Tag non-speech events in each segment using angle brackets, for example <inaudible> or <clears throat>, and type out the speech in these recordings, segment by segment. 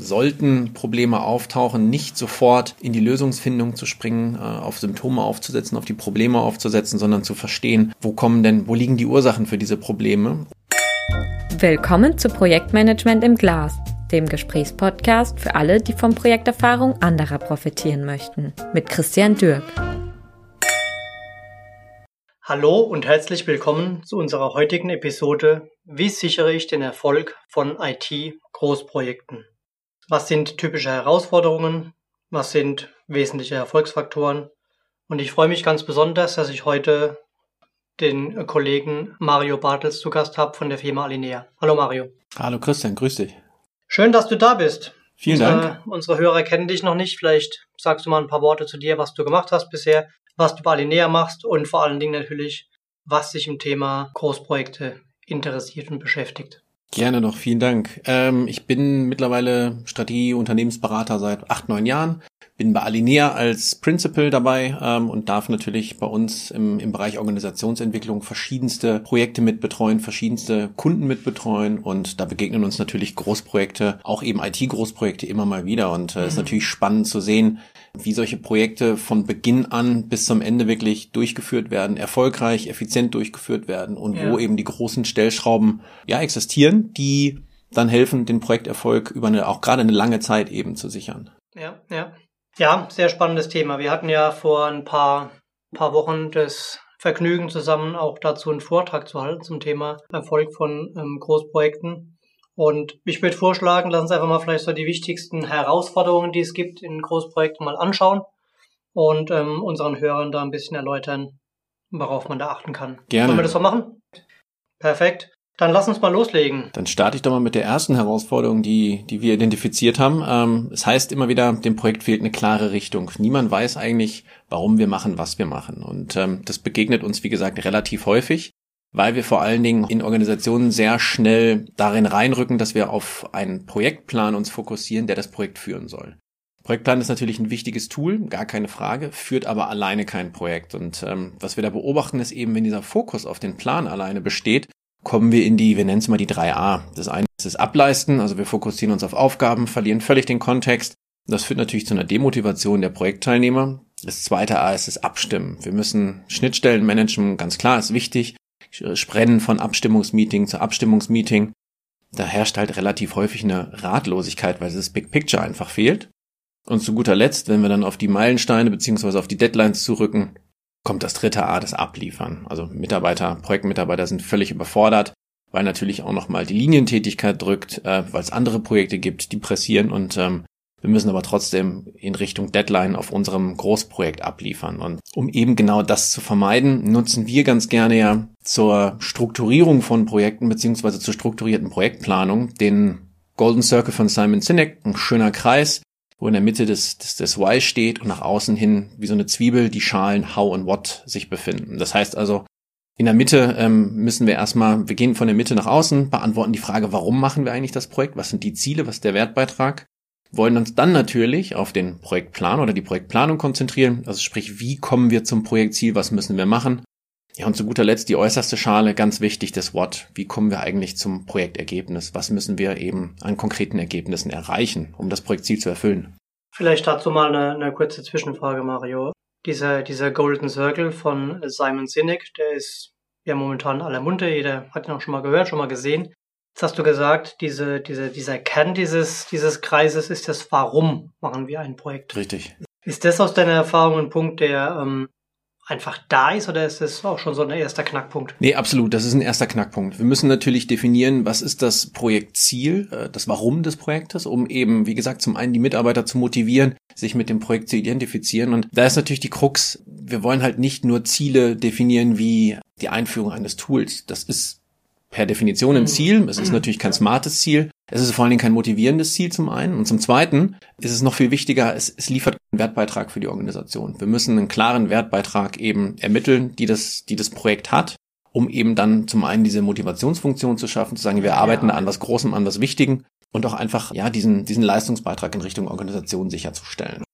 sollten Probleme auftauchen, nicht sofort in die Lösungsfindung zu springen, äh, auf Symptome aufzusetzen, auf die Probleme aufzusetzen, sondern zu verstehen, wo kommen denn, wo liegen die Ursachen für diese Probleme. Willkommen zu Projektmanagement im Glas, dem Gesprächspodcast für alle, die von Projekterfahrung anderer profitieren möchten, mit Christian Dürk. Hallo und herzlich willkommen zu unserer heutigen Episode Wie sichere ich den Erfolg von IT-Großprojekten? Was sind typische Herausforderungen? Was sind wesentliche Erfolgsfaktoren? Und ich freue mich ganz besonders, dass ich heute den Kollegen Mario Bartels zu Gast habe von der Firma Alinea. Hallo Mario. Hallo Christian, grüß dich. Schön, dass du da bist. Vielen unsere, Dank. Unsere Hörer kennen dich noch nicht. Vielleicht sagst du mal ein paar Worte zu dir, was du gemacht hast bisher, was du bei Alinea machst und vor allen Dingen natürlich, was dich im Thema Großprojekte interessiert und beschäftigt. Gerne noch, vielen Dank. Ähm, ich bin mittlerweile Strategie-Unternehmensberater seit acht, neun Jahren. Bin bei Alinea als Principal dabei ähm, und darf natürlich bei uns im, im Bereich Organisationsentwicklung verschiedenste Projekte mitbetreuen, verschiedenste Kunden mitbetreuen und da begegnen uns natürlich Großprojekte, auch eben IT-Großprojekte immer mal wieder und es äh, mhm. ist natürlich spannend zu sehen, wie solche Projekte von Beginn an bis zum Ende wirklich durchgeführt werden, erfolgreich, effizient durchgeführt werden und ja. wo eben die großen Stellschrauben ja existieren, die dann helfen, den Projekterfolg über eine, auch gerade eine lange Zeit eben zu sichern. Ja, ja. Ja, sehr spannendes Thema. Wir hatten ja vor ein paar, paar Wochen das Vergnügen zusammen auch dazu einen Vortrag zu halten zum Thema Erfolg von ähm, Großprojekten. Und ich würde vorschlagen, lass uns einfach mal vielleicht so die wichtigsten Herausforderungen, die es gibt in Großprojekten mal anschauen und ähm, unseren Hörern da ein bisschen erläutern, worauf man da achten kann. Gerne. Wollen wir das so machen? Perfekt. Dann lass uns mal loslegen. Dann starte ich doch mal mit der ersten Herausforderung, die, die wir identifiziert haben. Ähm, es heißt immer wieder, dem Projekt fehlt eine klare Richtung. Niemand weiß eigentlich, warum wir machen, was wir machen. Und ähm, das begegnet uns, wie gesagt, relativ häufig weil wir vor allen Dingen in Organisationen sehr schnell darin reinrücken, dass wir auf einen Projektplan uns fokussieren, der das Projekt führen soll. Projektplan ist natürlich ein wichtiges Tool, gar keine Frage, führt aber alleine kein Projekt. Und ähm, was wir da beobachten, ist eben, wenn dieser Fokus auf den Plan alleine besteht, kommen wir in die, wir nennen es mal die 3a. Das eine ist das Ableisten, also wir fokussieren uns auf Aufgaben, verlieren völlig den Kontext. Das führt natürlich zu einer Demotivation der Projektteilnehmer. Das zweite A ist das Abstimmen. Wir müssen Schnittstellen managen, ganz klar, ist wichtig. Sprennen von Abstimmungsmeeting zu Abstimmungsmeeting. Da herrscht halt relativ häufig eine Ratlosigkeit, weil das Big Picture einfach fehlt. Und zu guter Letzt, wenn wir dann auf die Meilensteine beziehungsweise auf die Deadlines zurücken, kommt das dritte A, das Abliefern. Also Mitarbeiter, Projektmitarbeiter sind völlig überfordert, weil natürlich auch nochmal die Linientätigkeit drückt, äh, weil es andere Projekte gibt, die pressieren und ähm, wir müssen aber trotzdem in Richtung Deadline auf unserem Großprojekt abliefern. Und um eben genau das zu vermeiden, nutzen wir ganz gerne ja zur Strukturierung von Projekten beziehungsweise zur strukturierten Projektplanung den Golden Circle von Simon Sinek, ein schöner Kreis, wo in der Mitte des, des, des Why steht und nach außen hin wie so eine Zwiebel die Schalen How und What sich befinden. Das heißt also, in der Mitte ähm, müssen wir erstmal, wir gehen von der Mitte nach außen, beantworten die Frage, warum machen wir eigentlich das Projekt, was sind die Ziele, was ist der Wertbeitrag? Wollen uns dann natürlich auf den Projektplan oder die Projektplanung konzentrieren, also sprich, wie kommen wir zum Projektziel, was müssen wir machen. Ja, und zu guter Letzt die äußerste Schale, ganz wichtig, das What. Wie kommen wir eigentlich zum Projektergebnis? Was müssen wir eben an konkreten Ergebnissen erreichen, um das Projektziel zu erfüllen? Vielleicht dazu mal eine, eine kurze Zwischenfrage, Mario. Dieser, dieser Golden Circle von Simon Sinek, der ist ja momentan aller Munde. Jeder hat ihn auch schon mal gehört, schon mal gesehen. Jetzt hast du gesagt, diese, diese, dieser Kern dieses, dieses Kreises ist das Warum machen wir ein Projekt. Richtig. Ist das aus deiner Erfahrung ein Punkt, der ähm, einfach da ist oder ist das auch schon so ein erster Knackpunkt? Nee, absolut. Das ist ein erster Knackpunkt. Wir müssen natürlich definieren, was ist das Projektziel, äh, das Warum des Projektes, um eben, wie gesagt, zum einen die Mitarbeiter zu motivieren, sich mit dem Projekt zu identifizieren. Und da ist natürlich die Krux, wir wollen halt nicht nur Ziele definieren wie die Einführung eines Tools. Das ist per Definition ein mhm. Ziel. Es ist mhm. natürlich kein smartes Ziel. Es ist vor allen Dingen kein motivierendes Ziel zum einen. Und zum zweiten ist es noch viel wichtiger, es, es liefert einen Wertbeitrag für die Organisation. Wir müssen einen klaren Wertbeitrag eben ermitteln, die das, die das Projekt hat, um eben dann zum einen diese Motivationsfunktion zu schaffen, zu sagen, wir arbeiten ja. an was Großem, an was Wichtigen und auch einfach, ja, diesen, diesen Leistungsbeitrag in Richtung Organisation sicherzustellen.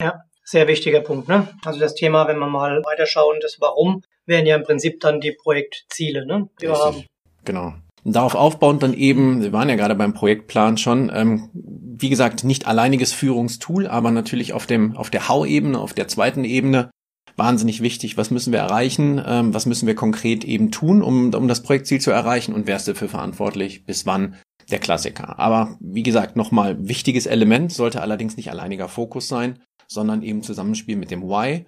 Ja, sehr wichtiger Punkt, ne? Also das Thema, wenn wir mal weiterschauen, das Warum wären ja im Prinzip dann die Projektziele, ne? Die wir haben. Genau. Und darauf aufbauend dann eben, wir waren ja gerade beim Projektplan schon, ähm, wie gesagt, nicht alleiniges Führungstool, aber natürlich auf dem, auf der Hau-Ebene, auf der zweiten Ebene wahnsinnig wichtig. Was müssen wir erreichen? Ähm, was müssen wir konkret eben tun, um, um das Projektziel zu erreichen? Und wer ist dafür verantwortlich? Bis wann? Der Klassiker. Aber wie gesagt, nochmal wichtiges Element, sollte allerdings nicht alleiniger Fokus sein, sondern eben Zusammenspiel mit dem Why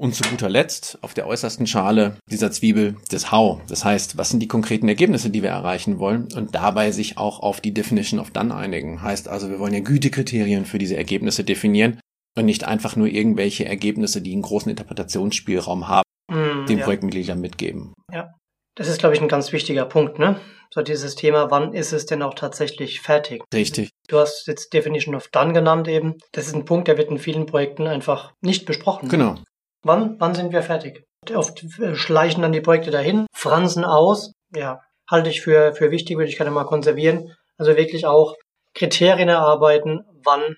und zu guter Letzt auf der äußersten Schale dieser Zwiebel das How. Das heißt, was sind die konkreten Ergebnisse, die wir erreichen wollen und dabei sich auch auf die Definition of Done einigen. Heißt also, wir wollen ja Gütekriterien für diese Ergebnisse definieren und nicht einfach nur irgendwelche Ergebnisse, die einen großen Interpretationsspielraum haben, mm, den ja. Projektmitgliedern mitgeben. Ja, das ist, glaube ich, ein ganz wichtiger Punkt, ne? So dieses Thema, wann ist es denn auch tatsächlich fertig? Richtig. Du hast jetzt Definition of Done genannt eben. Das ist ein Punkt, der wird in vielen Projekten einfach nicht besprochen. Genau. Wann, wann sind wir fertig? Oft schleichen dann die Projekte dahin, fransen aus. Ja, halte ich für, für wichtig, würde ich gerne mal konservieren. Also wirklich auch Kriterien erarbeiten, wann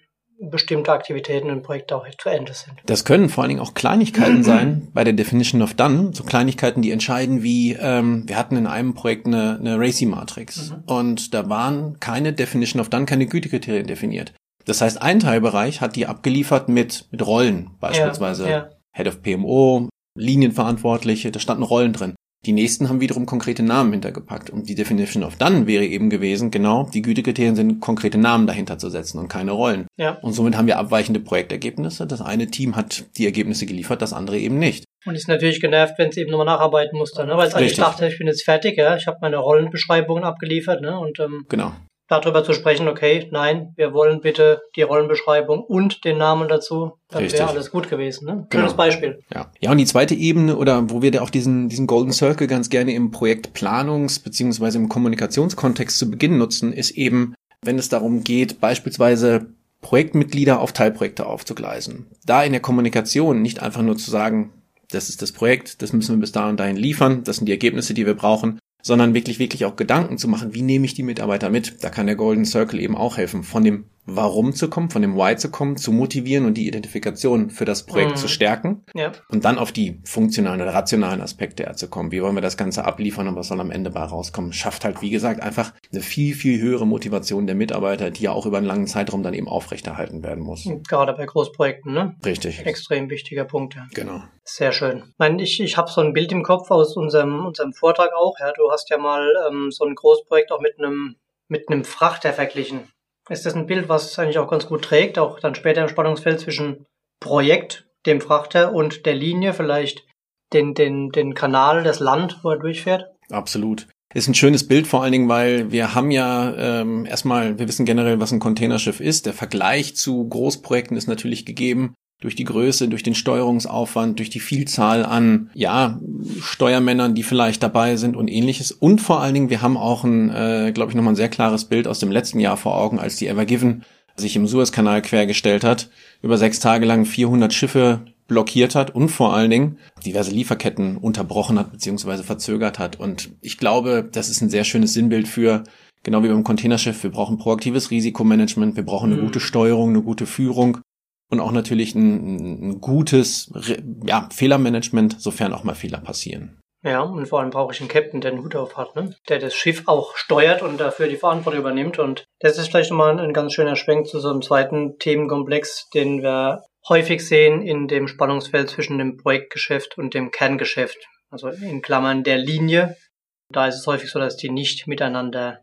bestimmte Aktivitäten im Projekt auch zu Ende sind. Das können vor allen Dingen auch Kleinigkeiten <clears throat> sein bei der Definition of Done. So Kleinigkeiten, die entscheiden wie, ähm, wir hatten in einem Projekt eine, eine Racy-Matrix mhm. und da waren keine Definition of Done, keine Gütekriterien definiert. Das heißt, ein Teilbereich hat die abgeliefert mit, mit Rollen, beispielsweise. Ja, ja. Head of PMO, Linienverantwortliche, da standen Rollen drin. Die nächsten haben wiederum konkrete Namen hintergepackt. Und die Definition of Done wäre eben gewesen, genau, die Gütekriterien sind konkrete Namen dahinter zu setzen und keine Rollen. Ja. Und somit haben wir abweichende Projektergebnisse. Das eine Team hat die Ergebnisse geliefert, das andere eben nicht. Und ist natürlich genervt, wenn es eben nochmal nacharbeiten muss dann, ne? weil es eigentlich dachte, ich bin jetzt fertig, ja, ich habe meine Rollenbeschreibungen abgeliefert, ne? Und ähm, genau darüber zu sprechen, okay, nein, wir wollen bitte die Rollenbeschreibung und den Namen dazu, dann wäre alles gut gewesen. Ne? Schönes genau. Beispiel. Ja. ja, und die zweite Ebene oder wo wir auch diesen, diesen Golden Circle ganz gerne im Projektplanungs- beziehungsweise im Kommunikationskontext zu Beginn nutzen, ist eben, wenn es darum geht, beispielsweise Projektmitglieder auf Teilprojekte aufzugleisen. Da in der Kommunikation nicht einfach nur zu sagen, das ist das Projekt, das müssen wir bis da und dahin liefern, das sind die Ergebnisse, die wir brauchen, sondern wirklich, wirklich auch Gedanken zu machen, wie nehme ich die Mitarbeiter mit? Da kann der Golden Circle eben auch helfen, von dem Warum zu kommen, von dem Why zu kommen, zu motivieren und die Identifikation für das Projekt mhm. zu stärken ja. und dann auf die funktionalen oder rationalen Aspekte zu kommen. Wie wollen wir das Ganze abliefern und was soll am Ende bei rauskommen? Schafft halt, wie gesagt, einfach eine viel, viel höhere Motivation der Mitarbeiter, die ja auch über einen langen Zeitraum dann eben aufrechterhalten werden muss. Gerade bei Großprojekten, ne? Richtig. Extrem wichtiger Punkt, ja. Genau. Sehr schön. Ich meine, ich, ich habe so ein Bild im Kopf aus unserem, unserem Vortrag auch. Ja, du hast ja mal ähm, so ein Großprojekt auch mit einem mit einem Frachter verglichen ist das ein Bild, was eigentlich auch ganz gut trägt, auch dann später im Spannungsfeld zwischen Projekt, dem Frachter und der Linie, vielleicht den, den, den Kanal, das Land, wo er durchfährt? Absolut. Ist ein schönes Bild, vor allen Dingen, weil wir haben ja ähm, erstmal, wir wissen generell, was ein Containerschiff ist. Der Vergleich zu Großprojekten ist natürlich gegeben durch die Größe, durch den Steuerungsaufwand, durch die Vielzahl an, ja, Steuermännern, die vielleicht dabei sind und ähnliches. Und vor allen Dingen, wir haben auch ein, äh, glaube ich, nochmal ein sehr klares Bild aus dem letzten Jahr vor Augen, als die Ever Given sich im Suezkanal quergestellt hat, über sechs Tage lang 400 Schiffe blockiert hat und vor allen Dingen diverse Lieferketten unterbrochen hat beziehungsweise verzögert hat. Und ich glaube, das ist ein sehr schönes Sinnbild für, genau wie beim Containerschiff, wir brauchen proaktives Risikomanagement, wir brauchen eine mhm. gute Steuerung, eine gute Führung und auch natürlich ein, ein gutes ja, Fehlermanagement, sofern auch mal Fehler passieren. Ja, und vor allem brauche ich einen Captain, der einen Hut auf hat, ne? der das Schiff auch steuert und dafür die Verantwortung übernimmt. Und das ist vielleicht nochmal ein ganz schöner Schwenk zu so einem zweiten Themenkomplex, den wir häufig sehen in dem Spannungsfeld zwischen dem Projektgeschäft und dem Kerngeschäft. Also in Klammern der Linie. Da ist es häufig so, dass die nicht miteinander,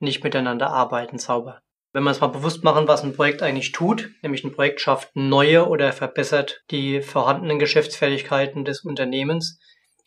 nicht miteinander arbeiten sauber. Wenn wir uns mal bewusst machen, was ein Projekt eigentlich tut, nämlich ein Projekt schafft neue oder verbessert die vorhandenen Geschäftsfähigkeiten des Unternehmens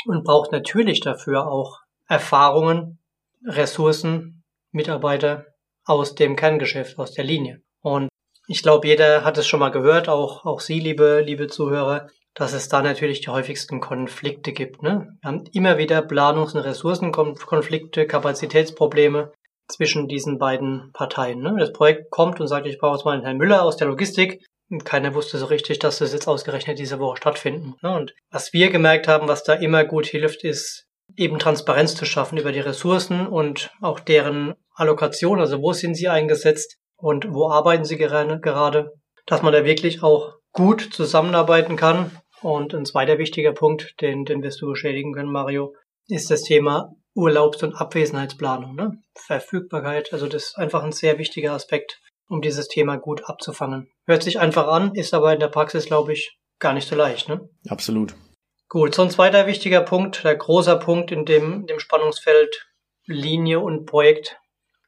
und braucht natürlich dafür auch Erfahrungen, Ressourcen, Mitarbeiter aus dem Kerngeschäft, aus der Linie. Und ich glaube, jeder hat es schon mal gehört, auch, auch Sie, liebe, liebe Zuhörer, dass es da natürlich die häufigsten Konflikte gibt. Ne? Wir haben immer wieder Planungs- und Ressourcenkonflikte, Kapazitätsprobleme zwischen diesen beiden Parteien. Ne? Das Projekt kommt und sagt, ich brauche jetzt mal einen Herrn Müller aus der Logistik. Und keiner wusste so richtig, dass das jetzt ausgerechnet diese Woche stattfinden. Ne? Und was wir gemerkt haben, was da immer gut hilft, ist eben Transparenz zu schaffen über die Ressourcen und auch deren Allokation. Also wo sind sie eingesetzt und wo arbeiten sie gerade, dass man da wirklich auch gut zusammenarbeiten kann. Und ein zweiter wichtiger Punkt, den, den wirst du beschädigen können, Mario, ist das Thema Urlaubs- und Abwesenheitsplanung, ne? Verfügbarkeit, also das ist einfach ein sehr wichtiger Aspekt, um dieses Thema gut abzufangen. Hört sich einfach an, ist aber in der Praxis, glaube ich, gar nicht so leicht, ne? Absolut. Gut, so ein zweiter wichtiger Punkt, der großer Punkt in dem, in dem Spannungsfeld Linie und Projekt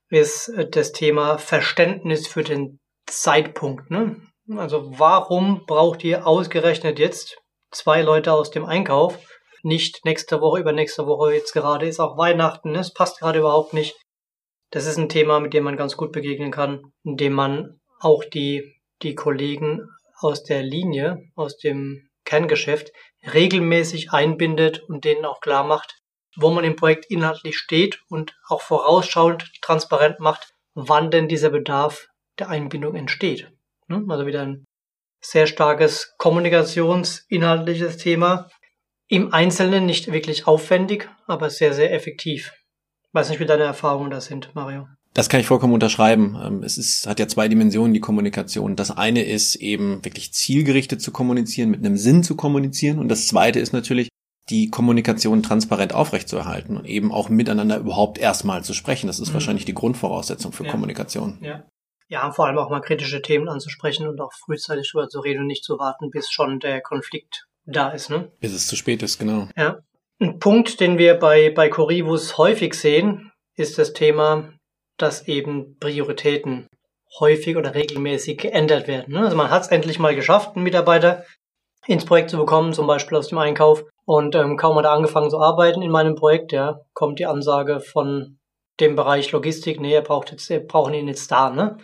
ist äh, das Thema Verständnis für den Zeitpunkt. Ne? Also warum braucht ihr ausgerechnet jetzt zwei Leute aus dem Einkauf? Nicht nächste Woche, übernächste Woche, jetzt gerade ist auch Weihnachten, ne? es passt gerade überhaupt nicht. Das ist ein Thema, mit dem man ganz gut begegnen kann, indem man auch die, die Kollegen aus der Linie, aus dem Kerngeschäft regelmäßig einbindet und denen auch klar macht, wo man im Projekt inhaltlich steht und auch vorausschauend transparent macht, wann denn dieser Bedarf der Einbindung entsteht. Ne? Also wieder ein sehr starkes kommunikationsinhaltliches Thema. Im Einzelnen nicht wirklich aufwendig, aber sehr, sehr effektiv. Ich weiß nicht, wie deine Erfahrungen da sind, Mario. Das kann ich vollkommen unterschreiben. Ähm, es ist, hat ja zwei Dimensionen, die Kommunikation. Das eine ist eben wirklich zielgerichtet zu kommunizieren, mit einem Sinn zu kommunizieren. Und das zweite ist natürlich, die Kommunikation transparent aufrechtzuerhalten und eben auch miteinander überhaupt erstmal zu sprechen. Das ist mhm. wahrscheinlich die Grundvoraussetzung für ja. Kommunikation. Ja. Ja, vor allem auch mal kritische Themen anzusprechen und auch frühzeitig darüber zu reden und nicht zu warten, bis schon der Konflikt da ist, ne? Bis es zu spät ist, genau. Ja. Ein Punkt, den wir bei, bei Corivus häufig sehen, ist das Thema, dass eben Prioritäten häufig oder regelmäßig geändert werden. Ne? Also man hat es endlich mal geschafft, einen Mitarbeiter ins Projekt zu bekommen, zum Beispiel aus dem Einkauf. Und ähm, kaum hat er angefangen zu arbeiten in meinem Projekt, ja, kommt die Ansage von dem Bereich Logistik, nee, er braucht jetzt, wir brauchen ihn jetzt da, ne?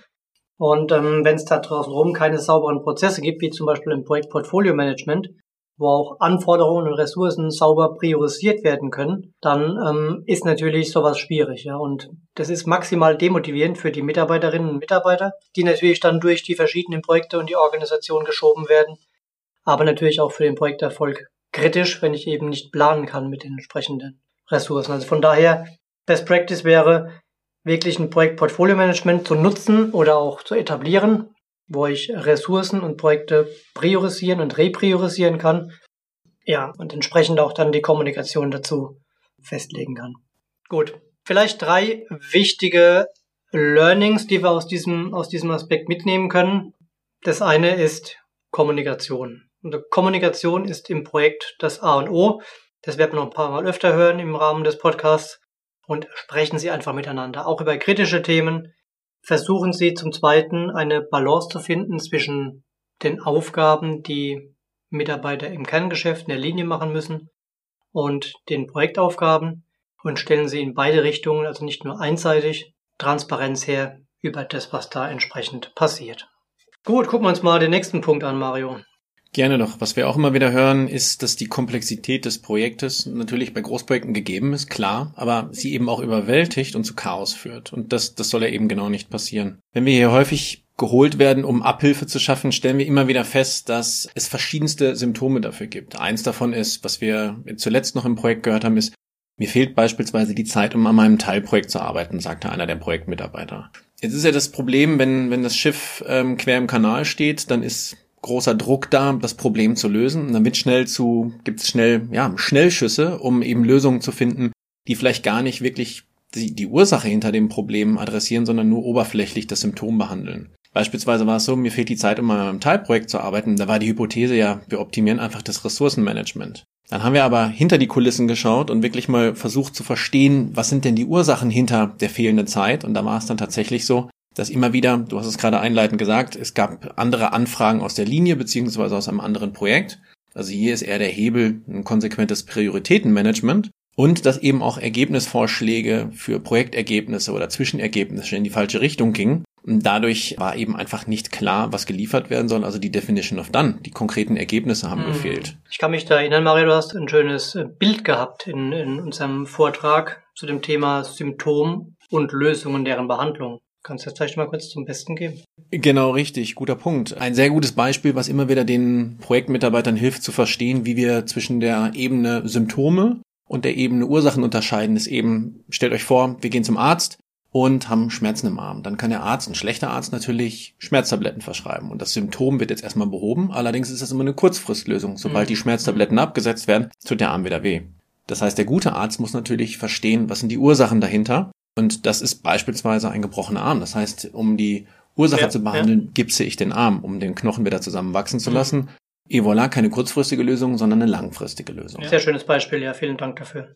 Und ähm, wenn es da draußen rum keine sauberen Prozesse gibt, wie zum Beispiel im Projekt Portfolio Management, wo auch Anforderungen und Ressourcen sauber priorisiert werden können, dann ähm, ist natürlich sowas schwierig. Ja? Und das ist maximal demotivierend für die Mitarbeiterinnen und Mitarbeiter, die natürlich dann durch die verschiedenen Projekte und die Organisation geschoben werden, aber natürlich auch für den Projekterfolg kritisch, wenn ich eben nicht planen kann mit den entsprechenden Ressourcen. Also von daher, Best Practice wäre, wirklich ein Projekt Portfolio Management zu nutzen oder auch zu etablieren, wo ich Ressourcen und Projekte priorisieren und repriorisieren kann. Ja, und entsprechend auch dann die Kommunikation dazu festlegen kann. Gut. Vielleicht drei wichtige Learnings, die wir aus diesem, aus diesem Aspekt mitnehmen können. Das eine ist Kommunikation. Und Kommunikation ist im Projekt das A und O. Das werden wir noch ein paar Mal öfter hören im Rahmen des Podcasts. Und sprechen Sie einfach miteinander, auch über kritische Themen. Versuchen Sie zum Zweiten eine Balance zu finden zwischen den Aufgaben, die Mitarbeiter im Kerngeschäft in der Linie machen müssen und den Projektaufgaben und stellen Sie in beide Richtungen, also nicht nur einseitig, Transparenz her über das, was da entsprechend passiert. Gut, gucken wir uns mal den nächsten Punkt an, Mario. Gerne doch. Was wir auch immer wieder hören, ist, dass die Komplexität des Projektes natürlich bei Großprojekten gegeben ist, klar, aber sie eben auch überwältigt und zu Chaos führt. Und das, das soll ja eben genau nicht passieren. Wenn wir hier häufig geholt werden, um Abhilfe zu schaffen, stellen wir immer wieder fest, dass es verschiedenste Symptome dafür gibt. Eins davon ist, was wir zuletzt noch im Projekt gehört haben, ist, mir fehlt beispielsweise die Zeit, um an meinem Teilprojekt zu arbeiten, sagte einer der Projektmitarbeiter. Jetzt ist ja das Problem, wenn, wenn das Schiff ähm, quer im Kanal steht, dann ist großer Druck da, das Problem zu lösen. Und dann wird schnell zu, gibt es schnell, ja, Schnellschüsse, um eben Lösungen zu finden, die vielleicht gar nicht wirklich die, die Ursache hinter dem Problem adressieren, sondern nur oberflächlich das Symptom behandeln. Beispielsweise war es so, mir fehlt die Zeit, um an meinem Teilprojekt zu arbeiten. Da war die Hypothese ja, wir optimieren einfach das Ressourcenmanagement. Dann haben wir aber hinter die Kulissen geschaut und wirklich mal versucht zu verstehen, was sind denn die Ursachen hinter der fehlenden Zeit. Und da war es dann tatsächlich so, dass immer wieder, du hast es gerade einleitend gesagt, es gab andere Anfragen aus der Linie beziehungsweise aus einem anderen Projekt. Also hier ist eher der Hebel ein konsequentes Prioritätenmanagement und dass eben auch Ergebnisvorschläge für Projektergebnisse oder Zwischenergebnisse in die falsche Richtung gingen. Und dadurch war eben einfach nicht klar, was geliefert werden soll. Also die Definition of Done, die konkreten Ergebnisse haben mhm. gefehlt. Ich kann mich da erinnern, Mario, du hast ein schönes äh, Bild gehabt in, in unserem Vortrag zu dem Thema Symptom und Lösungen deren Behandlung. Kannst du das vielleicht mal kurz zum Besten geben? Genau, richtig. Guter Punkt. Ein sehr gutes Beispiel, was immer wieder den Projektmitarbeitern hilft zu verstehen, wie wir zwischen der Ebene Symptome und der Ebene Ursachen unterscheiden, ist eben, stellt euch vor, wir gehen zum Arzt und haben Schmerzen im Arm. Dann kann der Arzt, ein schlechter Arzt natürlich, Schmerztabletten verschreiben. Und das Symptom wird jetzt erstmal behoben. Allerdings ist das immer eine Kurzfristlösung. Sobald mhm. die Schmerztabletten abgesetzt werden, tut der Arm wieder weh. Das heißt, der gute Arzt muss natürlich verstehen, was sind die Ursachen dahinter. Und das ist beispielsweise ein gebrochener Arm. Das heißt, um die Ursache ja, zu behandeln, ja. gipse ich den Arm, um den Knochen wieder zusammenwachsen zu mhm. lassen. Et voilà, keine kurzfristige Lösung, sondern eine langfristige Lösung. Sehr schönes Beispiel, ja, vielen Dank dafür.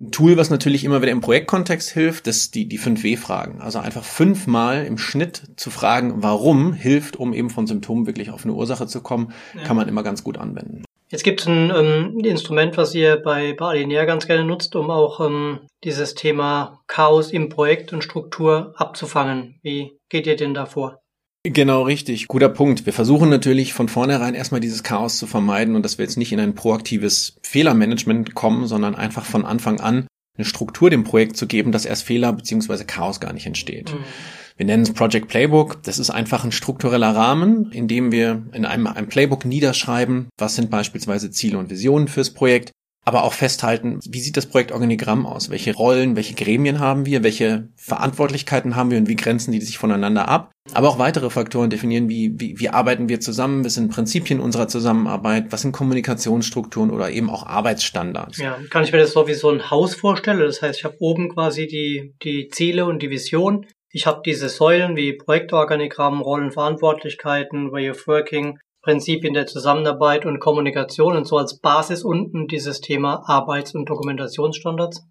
Ein Tool, was natürlich immer wieder im Projektkontext hilft, das ist die, die 5W-Fragen. Also einfach fünfmal im Schnitt zu fragen, warum hilft, um eben von Symptomen wirklich auf eine Ursache zu kommen, ja. kann man immer ganz gut anwenden. Jetzt gibt es ein ähm, Instrument, was ihr bei, bei Alinea ganz gerne nutzt, um auch ähm, dieses Thema Chaos im Projekt und Struktur abzufangen. Wie geht ihr denn da vor? Genau, richtig. Guter Punkt. Wir versuchen natürlich von vornherein erstmal dieses Chaos zu vermeiden und dass wir jetzt nicht in ein proaktives Fehlermanagement kommen, sondern einfach von Anfang an eine Struktur dem Projekt zu geben, dass erst Fehler beziehungsweise Chaos gar nicht entsteht. Mhm. Wir nennen es Project Playbook. Das ist einfach ein struktureller Rahmen, in dem wir in einem, einem Playbook niederschreiben, was sind beispielsweise Ziele und Visionen fürs Projekt, aber auch festhalten, wie sieht das Projektorganigramm aus? Welche Rollen, welche Gremien haben wir? Welche Verantwortlichkeiten haben wir und wie grenzen die sich voneinander ab? Aber auch weitere Faktoren definieren, wie, wie, wie arbeiten wir zusammen? Was sind Prinzipien unserer Zusammenarbeit? Was sind Kommunikationsstrukturen oder eben auch Arbeitsstandards? Ja, kann ich mir das so wie so ein Haus vorstellen? Das heißt, ich habe oben quasi die, die Ziele und die Vision. Ich habe diese Säulen wie Projektorganigramm, Rollenverantwortlichkeiten, Way of Working, Prinzipien der Zusammenarbeit und Kommunikation und so als Basis unten dieses Thema Arbeits- und Dokumentationsstandards.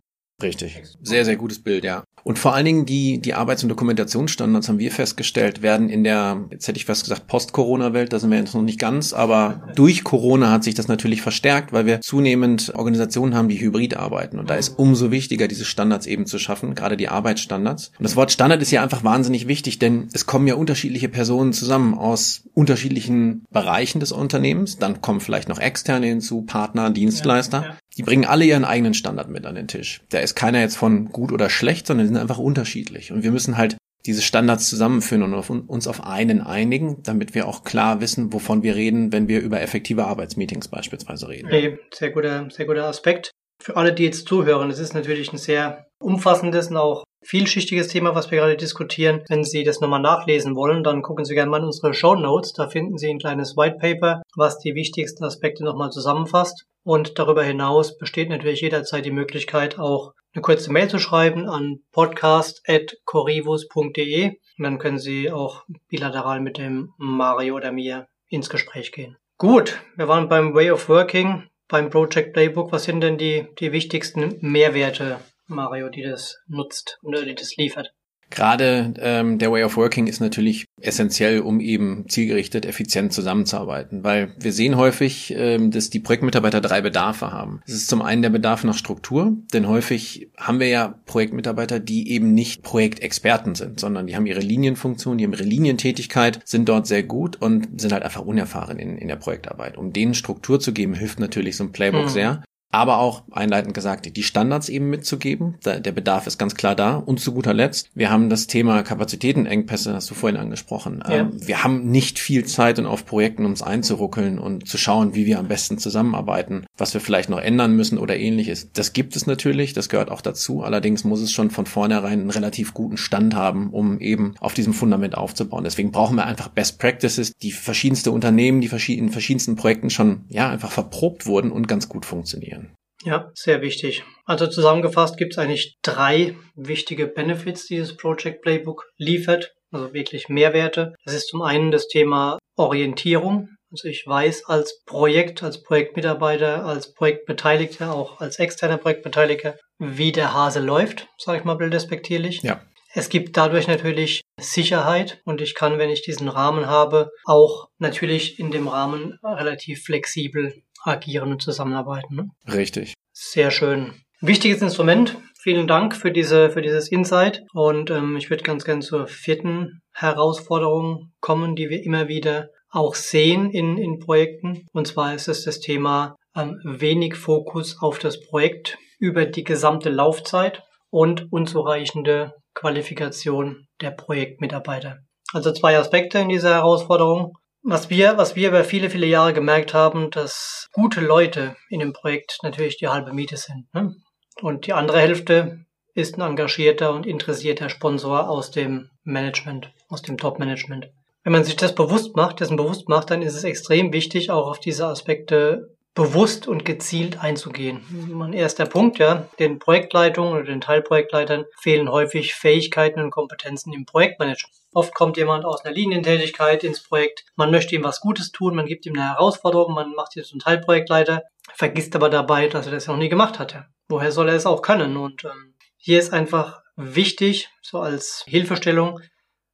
Richtig. Sehr, sehr gutes Bild, ja. Und vor allen Dingen die, die Arbeits- und Dokumentationsstandards haben wir festgestellt, werden in der, jetzt hätte ich fast gesagt, Post-Corona-Welt, da sind wir jetzt noch nicht ganz, aber durch Corona hat sich das natürlich verstärkt, weil wir zunehmend Organisationen haben, die hybrid arbeiten. Und da ist umso wichtiger, diese Standards eben zu schaffen, gerade die Arbeitsstandards. Und das Wort Standard ist ja einfach wahnsinnig wichtig, denn es kommen ja unterschiedliche Personen zusammen aus unterschiedlichen Bereichen des Unternehmens. Dann kommen vielleicht noch Externe hinzu, Partner, Dienstleister. Ja, ja. Die bringen alle ihren eigenen Standard mit an den Tisch. Da ist keiner jetzt von gut oder schlecht, sondern die sind einfach unterschiedlich. Und wir müssen halt diese Standards zusammenführen und auf, uns auf einen einigen, damit wir auch klar wissen, wovon wir reden, wenn wir über effektive Arbeitsmeetings beispielsweise reden. Okay, sehr guter, sehr guter Aspekt. Für alle, die jetzt zuhören, es ist natürlich ein sehr umfassendes und auch vielschichtiges Thema, was wir gerade diskutieren. Wenn Sie das nochmal nachlesen wollen, dann gucken Sie gerne mal in unsere Show Notes. Da finden Sie ein kleines White Paper, was die wichtigsten Aspekte nochmal zusammenfasst. Und darüber hinaus besteht natürlich jederzeit die Möglichkeit, auch eine kurze Mail zu schreiben an podcast.corivus.de. Und dann können Sie auch bilateral mit dem Mario oder mir ins Gespräch gehen. Gut, wir waren beim Way of Working, beim Project Playbook. Was sind denn die, die wichtigsten Mehrwerte, Mario, die das nutzt oder die das liefert? Gerade ähm, der Way of Working ist natürlich essentiell, um eben zielgerichtet, effizient zusammenzuarbeiten, weil wir sehen häufig, ähm, dass die Projektmitarbeiter drei Bedarfe haben. Es ist zum einen der Bedarf nach Struktur, denn häufig haben wir ja Projektmitarbeiter, die eben nicht Projektexperten sind, sondern die haben ihre Linienfunktion, die haben ihre Linientätigkeit, sind dort sehr gut und sind halt einfach unerfahren in, in der Projektarbeit. Um denen Struktur zu geben, hilft natürlich so ein Playbook mhm. sehr aber auch einleitend gesagt, die Standards eben mitzugeben. Der Bedarf ist ganz klar da. Und zu guter Letzt, wir haben das Thema Kapazitätenengpässe, hast du vorhin angesprochen. Ja. Ähm, wir haben nicht viel Zeit und auf Projekten uns einzuruckeln und zu schauen, wie wir am besten zusammenarbeiten, was wir vielleicht noch ändern müssen oder ähnliches. Das gibt es natürlich, das gehört auch dazu. Allerdings muss es schon von vornherein einen relativ guten Stand haben, um eben auf diesem Fundament aufzubauen. Deswegen brauchen wir einfach Best Practices, die verschiedenste Unternehmen, die verschiedenen, verschiedensten Projekten schon, ja, einfach verprobt wurden und ganz gut funktionieren. Ja, sehr wichtig. Also zusammengefasst gibt es eigentlich drei wichtige Benefits, die dieses Project Playbook liefert, also wirklich Mehrwerte. Das ist zum einen das Thema Orientierung. Also ich weiß als Projekt, als Projektmitarbeiter, als Projektbeteiligter, auch als externer Projektbeteiligter, wie der Hase läuft, sage ich mal bildrespektierlich. Ja. Es gibt dadurch natürlich Sicherheit und ich kann, wenn ich diesen Rahmen habe, auch natürlich in dem Rahmen relativ flexibel agieren und zusammenarbeiten. Ne? Richtig. Sehr schön. Wichtiges Instrument. Vielen Dank für diese für dieses Insight und ähm, ich würde ganz gerne zur vierten Herausforderung kommen, die wir immer wieder auch sehen in, in Projekten. Und zwar ist es das Thema ähm, wenig Fokus auf das Projekt über die gesamte Laufzeit und unzureichende Qualifikation der Projektmitarbeiter. Also zwei Aspekte in dieser Herausforderung. Was wir, was wir über viele, viele Jahre gemerkt haben, dass gute Leute in dem Projekt natürlich die halbe Miete sind. Ne? Und die andere Hälfte ist ein engagierter und interessierter Sponsor aus dem Management, aus dem Top-Management. Wenn man sich das bewusst macht, dessen bewusst macht, dann ist es extrem wichtig, auch auf diese Aspekte bewusst und gezielt einzugehen. Mein erster Punkt, ja, den Projektleitungen oder den Teilprojektleitern fehlen häufig Fähigkeiten und Kompetenzen im Projektmanagement. Oft kommt jemand aus einer Linientätigkeit ins Projekt, man möchte ihm was Gutes tun, man gibt ihm eine Herausforderung, man macht ihn zum Teilprojektleiter, vergisst aber dabei, dass er das noch nie gemacht hatte. Woher soll er es auch können? Und ähm, hier ist einfach wichtig, so als Hilfestellung,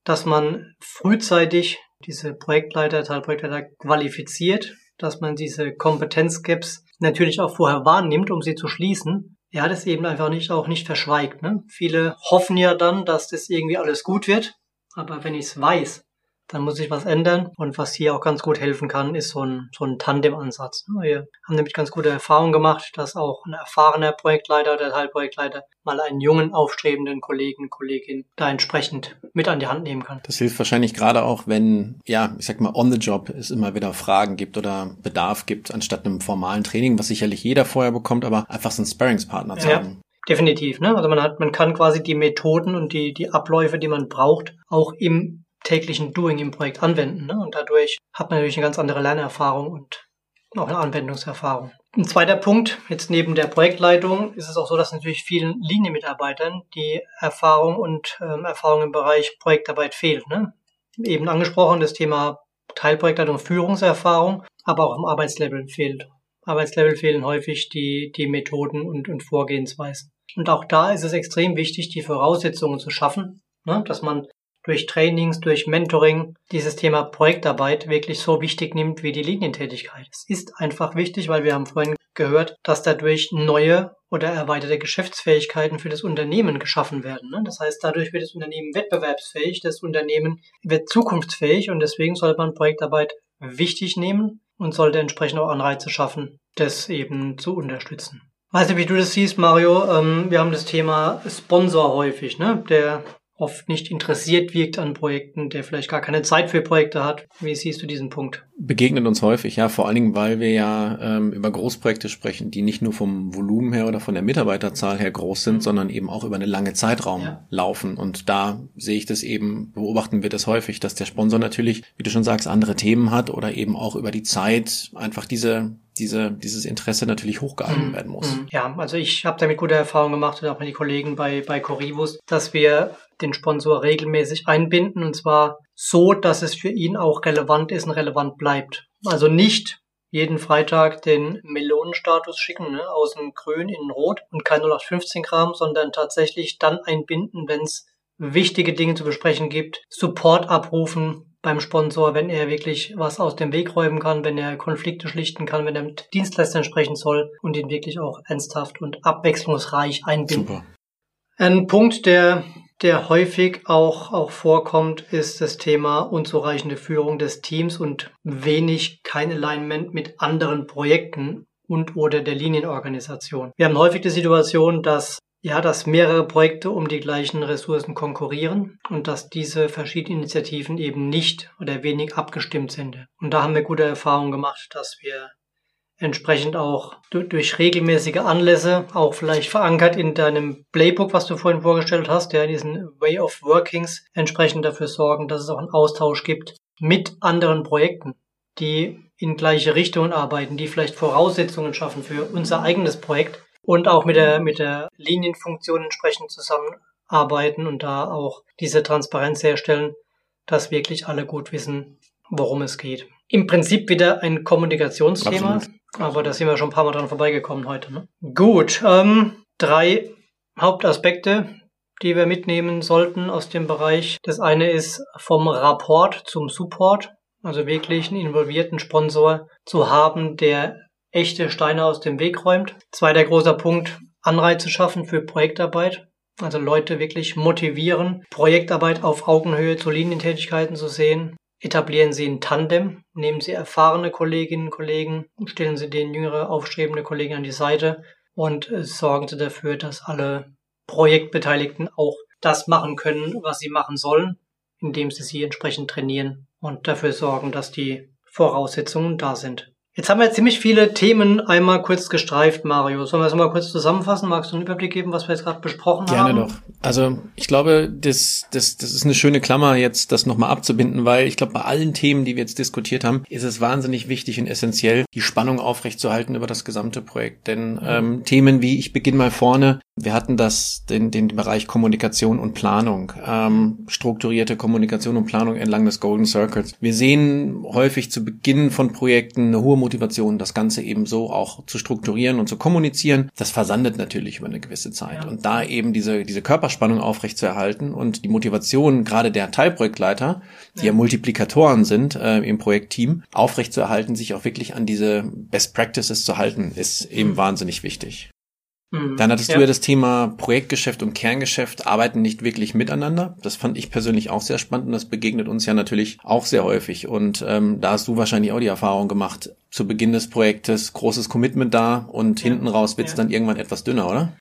dass man frühzeitig diese Projektleiter, Teilprojektleiter qualifiziert, dass man diese Kompetenzgaps natürlich auch vorher wahrnimmt, um sie zu schließen. Ja, das eben einfach nicht auch nicht verschweigt. Ne? Viele hoffen ja dann, dass das irgendwie alles gut wird. Aber wenn ich es weiß, dann muss ich was ändern. Und was hier auch ganz gut helfen kann, ist so ein, so ein Tandem-Ansatz. Wir haben nämlich ganz gute Erfahrungen gemacht, dass auch ein erfahrener Projektleiter oder Teilprojektleiter mal einen jungen, aufstrebenden Kollegen, Kollegin da entsprechend mit an die Hand nehmen kann. Das hilft wahrscheinlich gerade auch, wenn, ja, ich sag mal, on the job es immer wieder Fragen gibt oder Bedarf gibt, anstatt einem formalen Training, was sicherlich jeder vorher bekommt, aber einfach so einen Sparringspartner zu ja. haben. Definitiv, ne? Also man hat, man kann quasi die Methoden und die, die Abläufe, die man braucht, auch im täglichen Doing im Projekt anwenden. Ne? Und dadurch hat man natürlich eine ganz andere Lernerfahrung und auch eine Anwendungserfahrung. Ein zweiter Punkt, jetzt neben der Projektleitung, ist es auch so, dass natürlich vielen Linienmitarbeitern die Erfahrung und ähm, Erfahrung im Bereich Projektarbeit fehlt. Ne? Eben angesprochen, das Thema Teilprojektleitung, Führungserfahrung, aber auch im Arbeitslevel fehlt. Arbeitslevel fehlen häufig die, die Methoden und, und Vorgehensweisen. Und auch da ist es extrem wichtig, die Voraussetzungen zu schaffen, ne? dass man durch Trainings, durch Mentoring dieses Thema Projektarbeit wirklich so wichtig nimmt wie die Linientätigkeit. Es ist einfach wichtig, weil wir haben vorhin gehört, dass dadurch neue oder erweiterte Geschäftsfähigkeiten für das Unternehmen geschaffen werden. Ne? Das heißt, dadurch wird das Unternehmen wettbewerbsfähig, das Unternehmen wird zukunftsfähig und deswegen sollte man Projektarbeit wichtig nehmen und sollte entsprechend auch Anreize schaffen, das eben zu unterstützen. Weiß nicht, wie du das siehst, Mario. Ähm, wir haben das Thema Sponsor häufig, ne? Der oft nicht interessiert wirkt an Projekten, der vielleicht gar keine Zeit für Projekte hat. Wie siehst du diesen Punkt? Begegnet uns häufig, ja, vor allen Dingen, weil wir ja ähm, über Großprojekte sprechen, die nicht nur vom Volumen her oder von der Mitarbeiterzahl her groß sind, mhm. sondern eben auch über eine lange Zeitraum ja. laufen. Und da sehe ich das eben, beobachten wir das häufig, dass der Sponsor natürlich, wie du schon sagst, andere Themen hat oder eben auch über die Zeit einfach diese diese, dieses Interesse natürlich hochgehalten mhm. werden muss. Mhm. Ja, also ich habe damit gute Erfahrungen gemacht und auch mit den Kollegen bei, bei Coribus, dass wir den Sponsor regelmäßig einbinden und zwar so, dass es für ihn auch relevant ist und relevant bleibt. Also nicht jeden Freitag den Melonenstatus schicken, ne, aus dem Grün in Rot und kein 0815 Kram, sondern tatsächlich dann einbinden, wenn es wichtige Dinge zu besprechen gibt, Support abrufen, beim Sponsor, wenn er wirklich was aus dem Weg räumen kann, wenn er Konflikte schlichten kann, wenn er mit Dienstleistern sprechen soll und ihn wirklich auch ernsthaft und abwechslungsreich einbinden. Super. Ein Punkt, der, der häufig auch, auch vorkommt, ist das Thema unzureichende Führung des Teams und wenig kein Alignment mit anderen Projekten und oder der Linienorganisation. Wir haben häufig die Situation, dass ja, dass mehrere Projekte um die gleichen Ressourcen konkurrieren und dass diese verschiedenen Initiativen eben nicht oder wenig abgestimmt sind. Und da haben wir gute Erfahrungen gemacht, dass wir entsprechend auch durch regelmäßige Anlässe, auch vielleicht verankert in deinem Playbook, was du vorhin vorgestellt hast, ja, diesen Way of Workings, entsprechend dafür sorgen, dass es auch einen Austausch gibt mit anderen Projekten, die in gleiche Richtungen arbeiten, die vielleicht Voraussetzungen schaffen für unser eigenes Projekt und auch mit der, mit der Linienfunktion entsprechend zusammenarbeiten und da auch diese Transparenz herstellen, dass wirklich alle gut wissen, worum es geht. Im Prinzip wieder ein Kommunikationsthema, Absolut. aber da sind wir schon ein paar Mal dran vorbeigekommen heute. Ne? Gut, ähm, drei Hauptaspekte, die wir mitnehmen sollten aus dem Bereich. Das eine ist vom Rapport zum Support, also wirklich einen involvierten Sponsor zu haben, der echte Steine aus dem Weg räumt. Zweiter großer Punkt, Anreize schaffen für Projektarbeit. Also Leute wirklich motivieren, Projektarbeit auf Augenhöhe zu Linientätigkeiten zu sehen. Etablieren Sie ein Tandem, nehmen Sie erfahrene Kolleginnen und Kollegen, stellen Sie den jüngere, aufstrebende Kollegen an die Seite und äh, sorgen Sie dafür, dass alle Projektbeteiligten auch das machen können, was sie machen sollen, indem sie sie entsprechend trainieren und dafür sorgen, dass die Voraussetzungen da sind. Jetzt haben wir ziemlich viele Themen einmal kurz gestreift, Mario. Sollen wir das mal kurz zusammenfassen? Magst du einen Überblick geben, was wir jetzt gerade besprochen Gerne haben? Gerne doch. Also ich glaube, das, das, das ist eine schöne Klammer jetzt, das nochmal abzubinden, weil ich glaube, bei allen Themen, die wir jetzt diskutiert haben, ist es wahnsinnig wichtig und essentiell, die Spannung aufrechtzuerhalten über das gesamte Projekt. Denn ähm, Themen wie, ich beginne mal vorne, wir hatten das, den, den Bereich Kommunikation und Planung, ähm, strukturierte Kommunikation und Planung entlang des Golden Circles. Wir sehen häufig zu Beginn von Projekten eine hohe Motivation, das Ganze eben so auch zu strukturieren und zu kommunizieren. Das versandet natürlich über eine gewisse Zeit. Ja. Und da eben diese, diese Körperspannung aufrechtzuerhalten und die Motivation gerade der Teilprojektleiter, die ja, ja Multiplikatoren sind äh, im Projektteam, aufrechtzuerhalten, sich auch wirklich an diese Best Practices zu halten, ist eben mhm. wahnsinnig wichtig. Mhm. Dann hattest ja. du ja das Thema Projektgeschäft und Kerngeschäft arbeiten nicht wirklich miteinander. Das fand ich persönlich auch sehr spannend und das begegnet uns ja natürlich auch sehr häufig. Und ähm, da hast du wahrscheinlich auch die Erfahrung gemacht, zu Beginn des Projektes großes Commitment da und ja. hinten raus wird's ja. dann irgendwann etwas dünner, oder?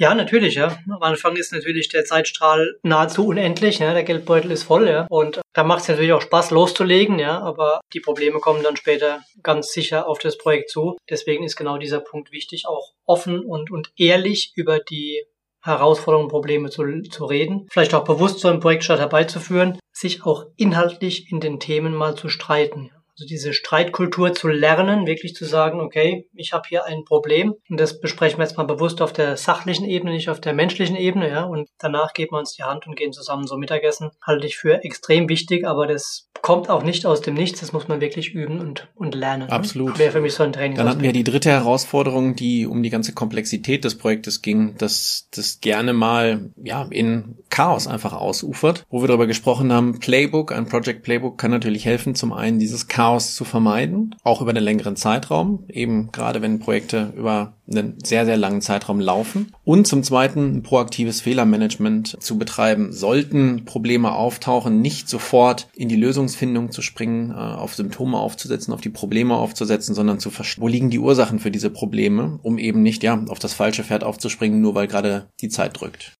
Ja, natürlich, ja. Am Anfang ist natürlich der Zeitstrahl nahezu unendlich, ja. Der Geldbeutel ist voll, ja. Und da macht es natürlich auch Spaß loszulegen, ja. Aber die Probleme kommen dann später ganz sicher auf das Projekt zu. Deswegen ist genau dieser Punkt wichtig, auch offen und, und ehrlich über die Herausforderungen, Probleme zu, zu reden, vielleicht auch bewusst so einen Projektstart herbeizuführen, sich auch inhaltlich in den Themen mal zu streiten. Also diese Streitkultur zu lernen, wirklich zu sagen, okay, ich habe hier ein Problem und das besprechen wir jetzt mal bewusst auf der sachlichen Ebene, nicht auf der menschlichen Ebene, ja, und danach geben wir uns die Hand und gehen zusammen so Mittagessen. Halte ich für extrem wichtig, aber das kommt auch nicht aus dem Nichts, das muss man wirklich üben und, und lernen. Absolut. Wäre für mich so ein Training. Dann hatten wir die dritte Herausforderung, die um die ganze Komplexität des Projektes ging, dass das gerne mal ja in Chaos einfach ausufert, wo wir darüber gesprochen haben, Playbook, ein Project Playbook kann natürlich helfen, zum einen dieses Chaos Chaos zu vermeiden, auch über einen längeren Zeitraum, eben gerade wenn Projekte über einen sehr, sehr langen Zeitraum laufen. Und zum Zweiten proaktives Fehlermanagement zu betreiben. Sollten Probleme auftauchen, nicht sofort in die Lösungsfindung zu springen, äh, auf Symptome aufzusetzen, auf die Probleme aufzusetzen, sondern zu verstehen, wo liegen die Ursachen für diese Probleme, um eben nicht ja auf das falsche Pferd aufzuspringen, nur weil gerade die Zeit drückt.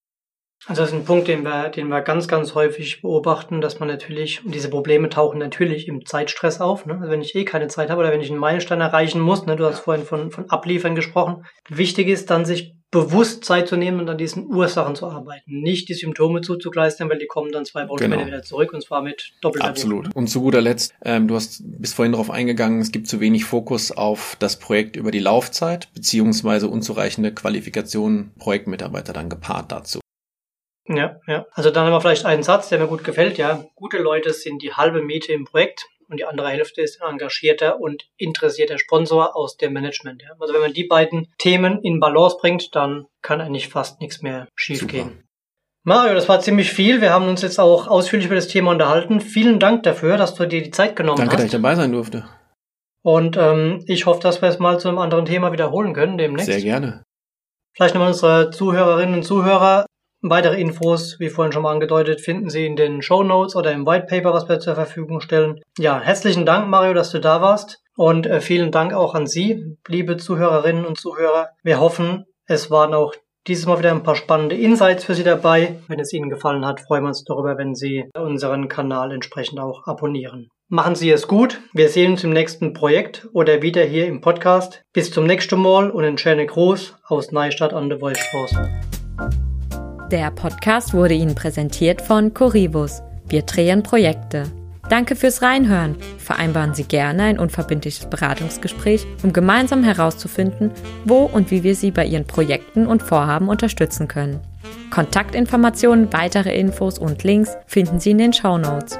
Also das ist ein Punkt, den wir, den wir ganz, ganz häufig beobachten, dass man natürlich, und diese Probleme tauchen natürlich im Zeitstress auf. Ne? Also wenn ich eh keine Zeit habe oder wenn ich einen Meilenstein erreichen muss, ne? du hast vorhin von, von Abliefern gesprochen. Wichtig ist dann, sich bewusst Zeit zu nehmen und an diesen Ursachen zu arbeiten. Nicht die Symptome zuzugleistern, weil die kommen dann zwei Wochen genau. später wieder zurück und zwar mit doppelter Absolut. Wirkung. Und zu guter Letzt, ähm, du hast bis vorhin darauf eingegangen, es gibt zu wenig Fokus auf das Projekt über die Laufzeit, beziehungsweise unzureichende Qualifikationen Projektmitarbeiter dann gepaart dazu. Ja, ja. Also dann haben wir vielleicht einen Satz, der mir gut gefällt. Ja, gute Leute sind die halbe Miete im Projekt und die andere Hälfte ist ein engagierter und interessierter Sponsor aus dem Management. Ja. Also wenn man die beiden Themen in Balance bringt, dann kann eigentlich fast nichts mehr schiefgehen. Mario, das war ziemlich viel. Wir haben uns jetzt auch ausführlich über das Thema unterhalten. Vielen Dank dafür, dass du dir die Zeit genommen Danke, hast. Danke, dass ich dabei sein durfte. Und ähm, ich hoffe, dass wir es mal zu einem anderen Thema wiederholen können demnächst. Sehr gerne. Vielleicht nochmal unsere Zuhörerinnen und Zuhörer. Weitere Infos, wie vorhin schon mal angedeutet, finden Sie in den Show Notes oder im White Paper, was wir zur Verfügung stellen. Ja, herzlichen Dank, Mario, dass du da warst. Und äh, vielen Dank auch an Sie, liebe Zuhörerinnen und Zuhörer. Wir hoffen, es waren auch dieses Mal wieder ein paar spannende Insights für Sie dabei. Wenn es Ihnen gefallen hat, freuen wir uns darüber, wenn Sie unseren Kanal entsprechend auch abonnieren. Machen Sie es gut. Wir sehen uns im nächsten Projekt oder wieder hier im Podcast. Bis zum nächsten Mal und einen schönen Gruß aus Neustadt an der Wolfstraße. Der Podcast wurde Ihnen präsentiert von Corivus. Wir drehen Projekte. Danke fürs Reinhören. Vereinbaren Sie gerne ein unverbindliches Beratungsgespräch, um gemeinsam herauszufinden, wo und wie wir Sie bei Ihren Projekten und Vorhaben unterstützen können. Kontaktinformationen, weitere Infos und Links finden Sie in den Show Notes.